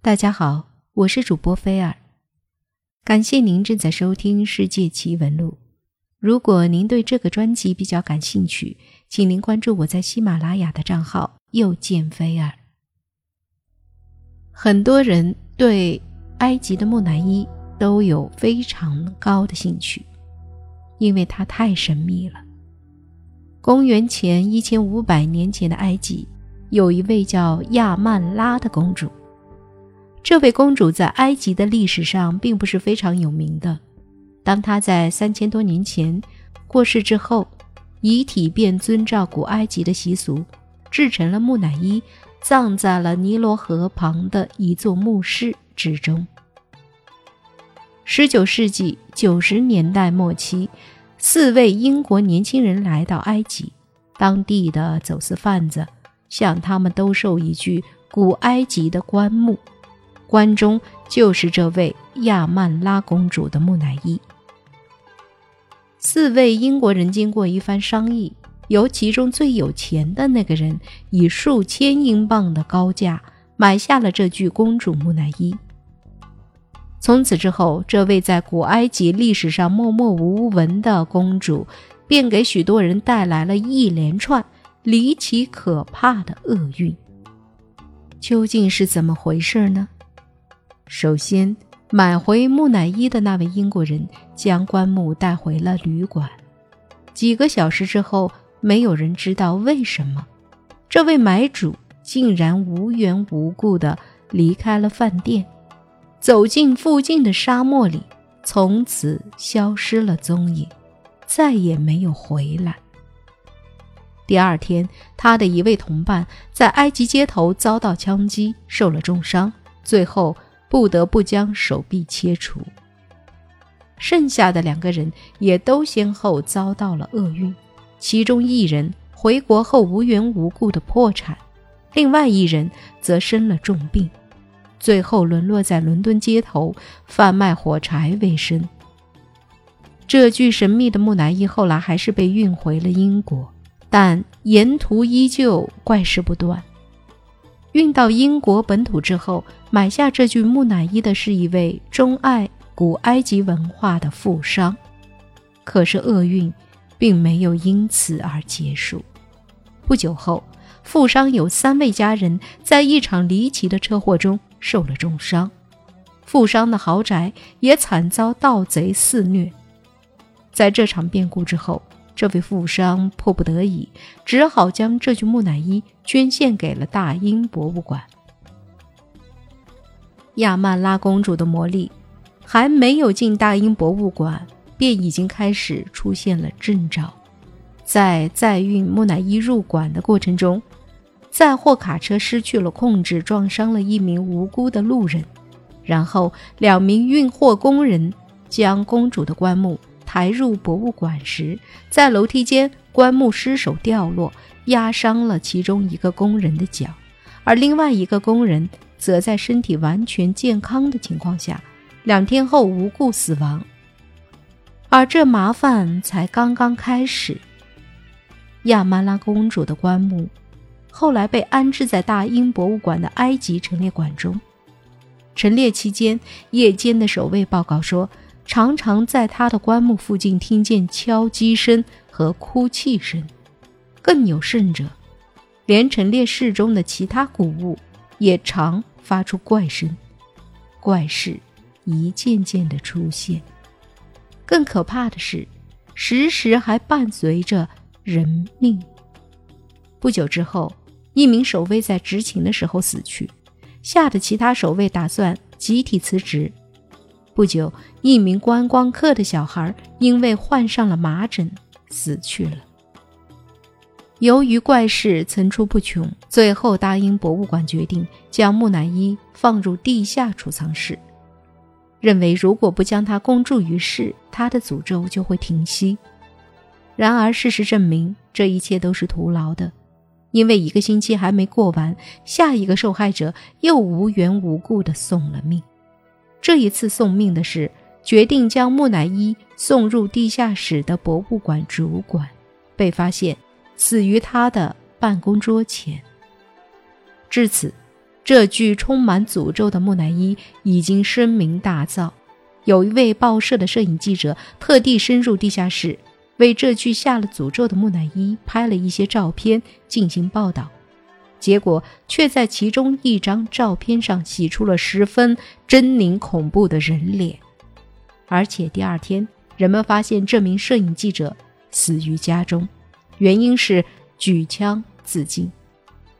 大家好，我是主播菲尔，感谢您正在收听《世界奇闻录》。如果您对这个专辑比较感兴趣，请您关注我在喜马拉雅的账号“又见菲尔”。很多人对埃及的木乃伊都有非常高的兴趣，因为它太神秘了。公元前一千五百年前的埃及，有一位叫亚曼拉的公主。这位公主在埃及的历史上并不是非常有名的。当她在三千多年前过世之后，遗体便遵照古埃及的习俗，制成了木乃伊，葬在了尼罗河旁的一座墓室之中。十九世纪九十年代末期，四位英国年轻人来到埃及，当地的走私贩子向他们兜售一具古埃及的棺木。关中就是这位亚曼拉公主的木乃伊。四位英国人经过一番商议，由其中最有钱的那个人以数千英镑的高价买下了这具公主木乃伊。从此之后，这位在古埃及历史上默默无闻的公主，便给许多人带来了一连串离奇可怕的厄运。究竟是怎么回事呢？首先，买回木乃伊的那位英国人将棺木带回了旅馆。几个小时之后，没有人知道为什么，这位买主竟然无缘无故地离开了饭店，走进附近的沙漠里，从此消失了踪影，再也没有回来。第二天，他的一位同伴在埃及街头遭到枪击，受了重伤，最后。不得不将手臂切除。剩下的两个人也都先后遭到了厄运，其中一人回国后无缘无故的破产，另外一人则生了重病，最后沦落在伦敦街头贩卖火柴为生。这具神秘的木乃伊后来还是被运回了英国，但沿途依旧怪事不断。运到英国本土之后，买下这具木乃伊的是一位钟爱古埃及文化的富商。可是厄运并没有因此而结束。不久后，富商有三位家人在一场离奇的车祸中受了重伤，富商的豪宅也惨遭盗贼肆虐。在这场变故之后，这位富商迫不得已，只好将这具木乃伊捐献给了大英博物馆。亚曼拉公主的魔力还没有进大英博物馆，便已经开始出现了征兆。在载运木乃伊入馆的过程中，载货卡车失去了控制，撞伤了一名无辜的路人，然后两名运货工人将公主的棺木。抬入博物馆时，在楼梯间，棺木失手掉落，压伤了其中一个工人的脚，而另外一个工人则在身体完全健康的情况下，两天后无故死亡。而这麻烦才刚刚开始。亚曼拉公主的棺木后来被安置在大英博物馆的埃及陈列馆中。陈列期间，夜间的守卫报告说。常常在他的棺木附近听见敲击声和哭泣声，更有甚者，连陈列室中的其他古物也常发出怪声，怪事一件件的出现。更可怕的是，时时还伴随着人命。不久之后，一名守卫在执勤的时候死去，吓得其他守卫打算集体辞职。不久，一名观光客的小孩因为患上了麻疹死去了。由于怪事层出不穷，最后大英博物馆决定将木乃伊放入地下储藏室，认为如果不将它公诸于世，它的诅咒就会停息。然而，事实证明这一切都是徒劳的，因为一个星期还没过完，下一个受害者又无缘无故地送了命。这一次送命的是决定将木乃伊送入地下室的博物馆主管，被发现死于他的办公桌前。至此，这具充满诅咒的木乃伊已经声名大噪。有一位报社的摄影记者特地深入地下室，为这具下了诅咒的木乃伊拍了一些照片进行报道。结果却在其中一张照片上洗出了十分狰狞恐怖的人脸，而且第二天人们发现这名摄影记者死于家中，原因是举枪自尽。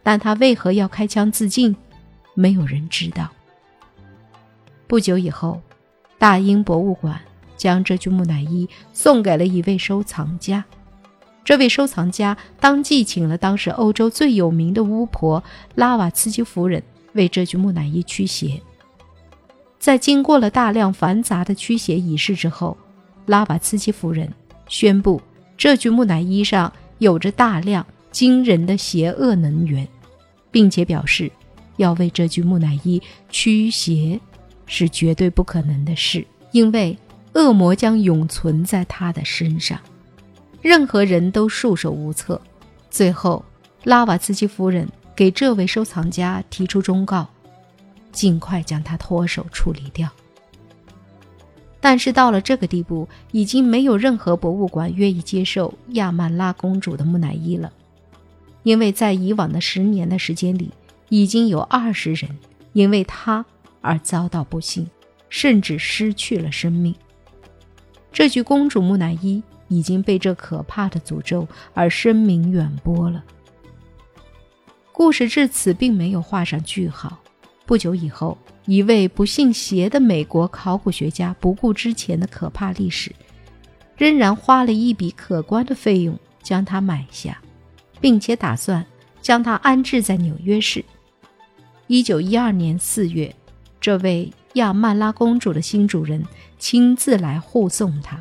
但他为何要开枪自尽，没有人知道。不久以后，大英博物馆将这具木乃伊送给了一位收藏家。这位收藏家当即请了当时欧洲最有名的巫婆拉瓦茨基夫人为这具木乃伊驱邪。在经过了大量繁杂的驱邪仪式之后，拉瓦茨基夫人宣布这具木乃伊上有着大量惊人的邪恶能源，并且表示要为这具木乃伊驱邪是绝对不可能的事，因为恶魔将永存在他的身上。任何人都束手无策。最后，拉瓦茨基夫人给这位收藏家提出忠告：尽快将他脱手处理掉。但是到了这个地步，已经没有任何博物馆愿意接受亚曼拉公主的木乃伊了，因为在以往的十年的时间里，已经有二十人因为她而遭到不幸，甚至失去了生命。这具公主木乃伊。已经被这可怕的诅咒而声名远播了。故事至此并没有画上句号。不久以后，一位不信邪的美国考古学家不顾之前的可怕历史，仍然花了一笔可观的费用将它买下，并且打算将它安置在纽约市。一九一二年四月，这位亚曼拉公主的新主人亲自来护送她。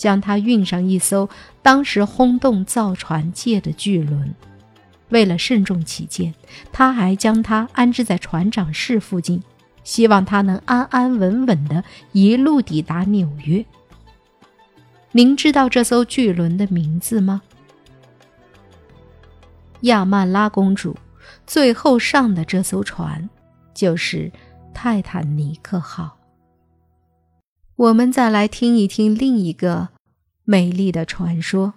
将它运上一艘当时轰动造船界的巨轮。为了慎重起见，他还将它安置在船长室附近，希望它能安安稳稳地一路抵达纽约。您知道这艘巨轮的名字吗？亚曼拉公主最后上的这艘船，就是泰坦尼克号。我们再来听一听另一个美丽的传说。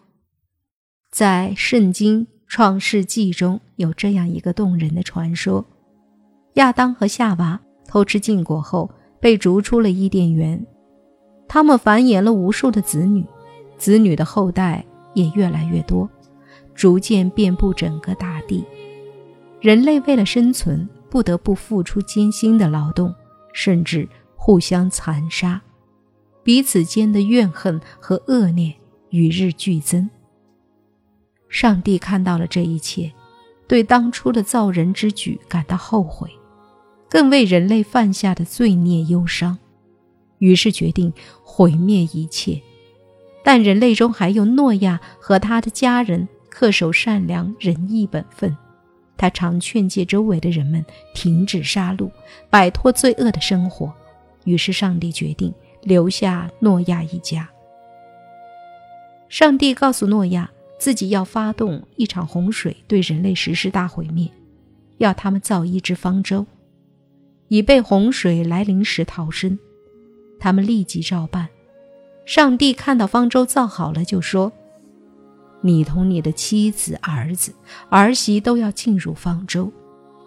在《圣经·创世纪》中有这样一个动人的传说：亚当和夏娃偷吃禁果后，被逐出了伊甸园。他们繁衍了无数的子女，子女的后代也越来越多，逐渐遍布整个大地。人类为了生存，不得不付出艰辛的劳动，甚至互相残杀。彼此间的怨恨和恶念与日俱增。上帝看到了这一切，对当初的造人之举感到后悔，更为人类犯下的罪孽忧伤，于是决定毁灭一切。但人类中还有诺亚和他的家人恪守善良仁义本分，他常劝诫周围的人们停止杀戮，摆脱罪恶的生活。于是上帝决定。留下诺亚一家。上帝告诉诺亚，自己要发动一场洪水，对人类实施大毁灭，要他们造一只方舟，以备洪水来临时逃生。他们立即照办。上帝看到方舟造好了，就说：“你同你的妻子、儿子、儿媳都要进入方舟。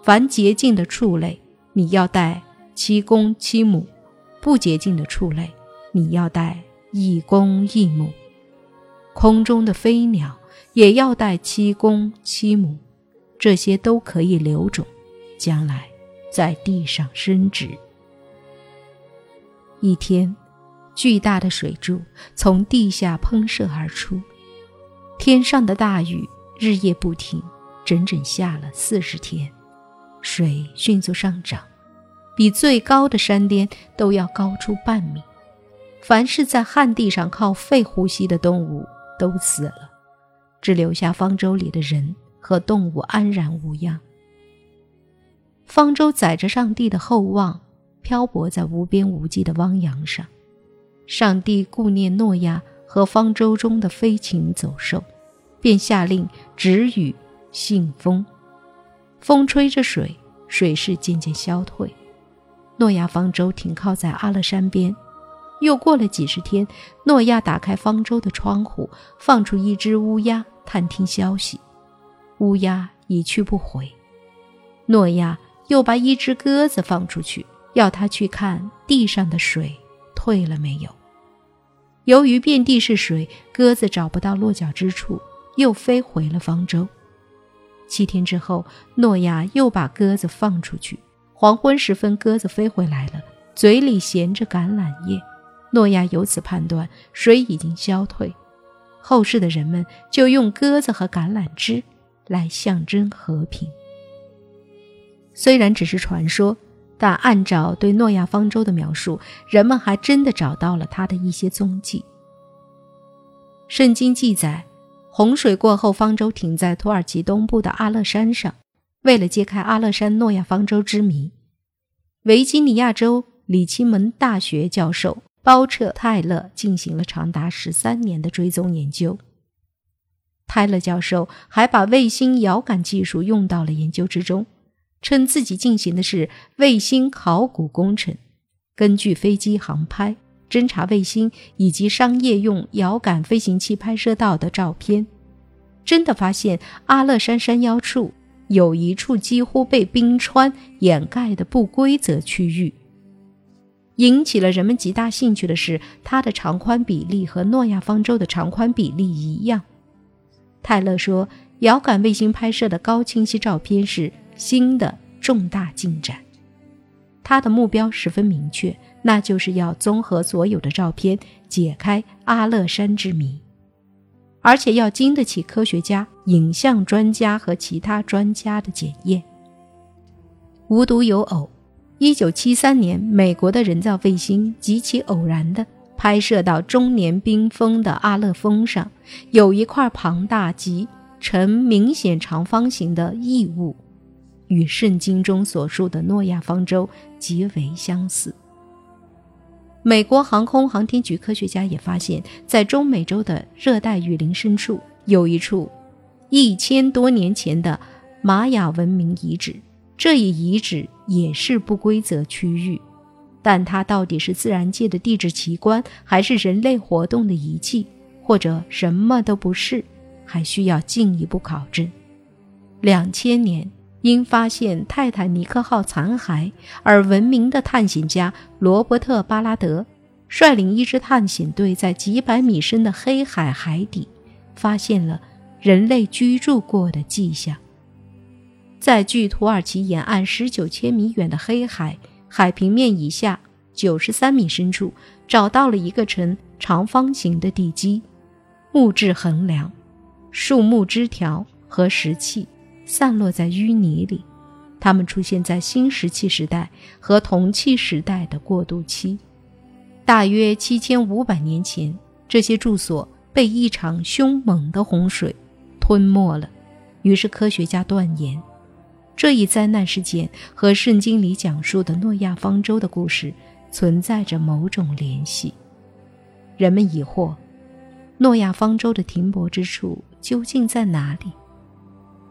凡洁净的畜类，你要带七公七母。”不洁净的畜类，你要带一公一母；空中的飞鸟也要带七公七母，这些都可以留种，将来在地上生殖。一天，巨大的水柱从地下喷射而出，天上的大雨日夜不停，整整下了四十天，水迅速上涨。比最高的山巅都要高出半米。凡是在旱地上靠肺呼吸的动物都死了，只留下方舟里的人和动物安然无恙。方舟载着上帝的厚望，漂泊在无边无际的汪洋上。上帝顾念诺亚和方舟中的飞禽走兽，便下令止雨、信风。风吹着水。水势渐渐消退。诺亚方舟停靠在阿勒山边。又过了几十天，诺亚打开方舟的窗户，放出一只乌鸦探听消息。乌鸦一去不回。诺亚又把一只鸽子放出去，要它去看地上的水退了没有。由于遍地是水，鸽子找不到落脚之处，又飞回了方舟。七天之后，诺亚又把鸽子放出去。黄昏时分，鸽子飞回来了，嘴里衔着橄榄叶。诺亚由此判断水已经消退。后世的人们就用鸽子和橄榄枝来象征和平。虽然只是传说，但按照对诺亚方舟的描述，人们还真的找到了它的一些踪迹。圣经记载，洪水过后，方舟停在土耳其东部的阿勒山上。为了揭开阿勒山诺亚方舟之谜，维吉尼亚州里奇门大学教授包彻泰勒进行了长达十三年的追踪研究。泰勒教授还把卫星遥感技术用到了研究之中，称自己进行的是卫星考古工程。根据飞机航拍、侦察卫星以及商业用遥感飞行器拍摄到的照片，真的发现阿勒山山腰处。有一处几乎被冰川掩盖的不规则区域，引起了人们极大兴趣的是，它的长宽比例和诺亚方舟的长宽比例一样。泰勒说，遥感卫星拍摄的高清晰照片是新的重大进展。他的目标十分明确，那就是要综合所有的照片，解开阿勒山之谜。而且要经得起科学家、影像专家和其他专家的检验。无独有偶，一九七三年，美国的人造卫星极其偶然地拍摄到终年冰封的阿勒峰上，有一块庞大及呈明显长方形的异物，与圣经中所述的诺亚方舟极为相似。美国航空航天局科学家也发现，在中美洲的热带雨林深处有一处一千多年前的玛雅文明遗址。这一遗址也是不规则区域，但它到底是自然界的地质奇观，还是人类活动的遗迹，或者什么都不是，还需要进一步考证。两千年。因发现泰坦尼克号残骸而闻名的探险家罗伯特·巴拉德，率领一支探险队在几百米深的黑海海底，发现了人类居住过的迹象。在距土耳其沿岸十九千米远的黑海海平面以下九十三米深处，找到了一个呈长方形的地基，木质横梁、树木枝条和石器。散落在淤泥里，它们出现在新石器时代和铜器时代的过渡期，大约七千五百年前，这些住所被一场凶猛的洪水吞没了。于是科学家断言，这一灾难事件和圣经里讲述的诺亚方舟的故事存在着某种联系。人们疑惑，诺亚方舟的停泊之处究竟在哪里？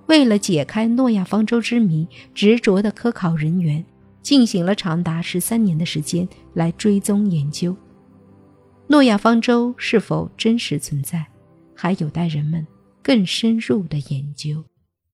为了解开诺亚方舟之谜，执着的科考人员进行了长达十三年的时间来追踪研究。诺亚方舟是否真实存在，还有待人们更深入的研究。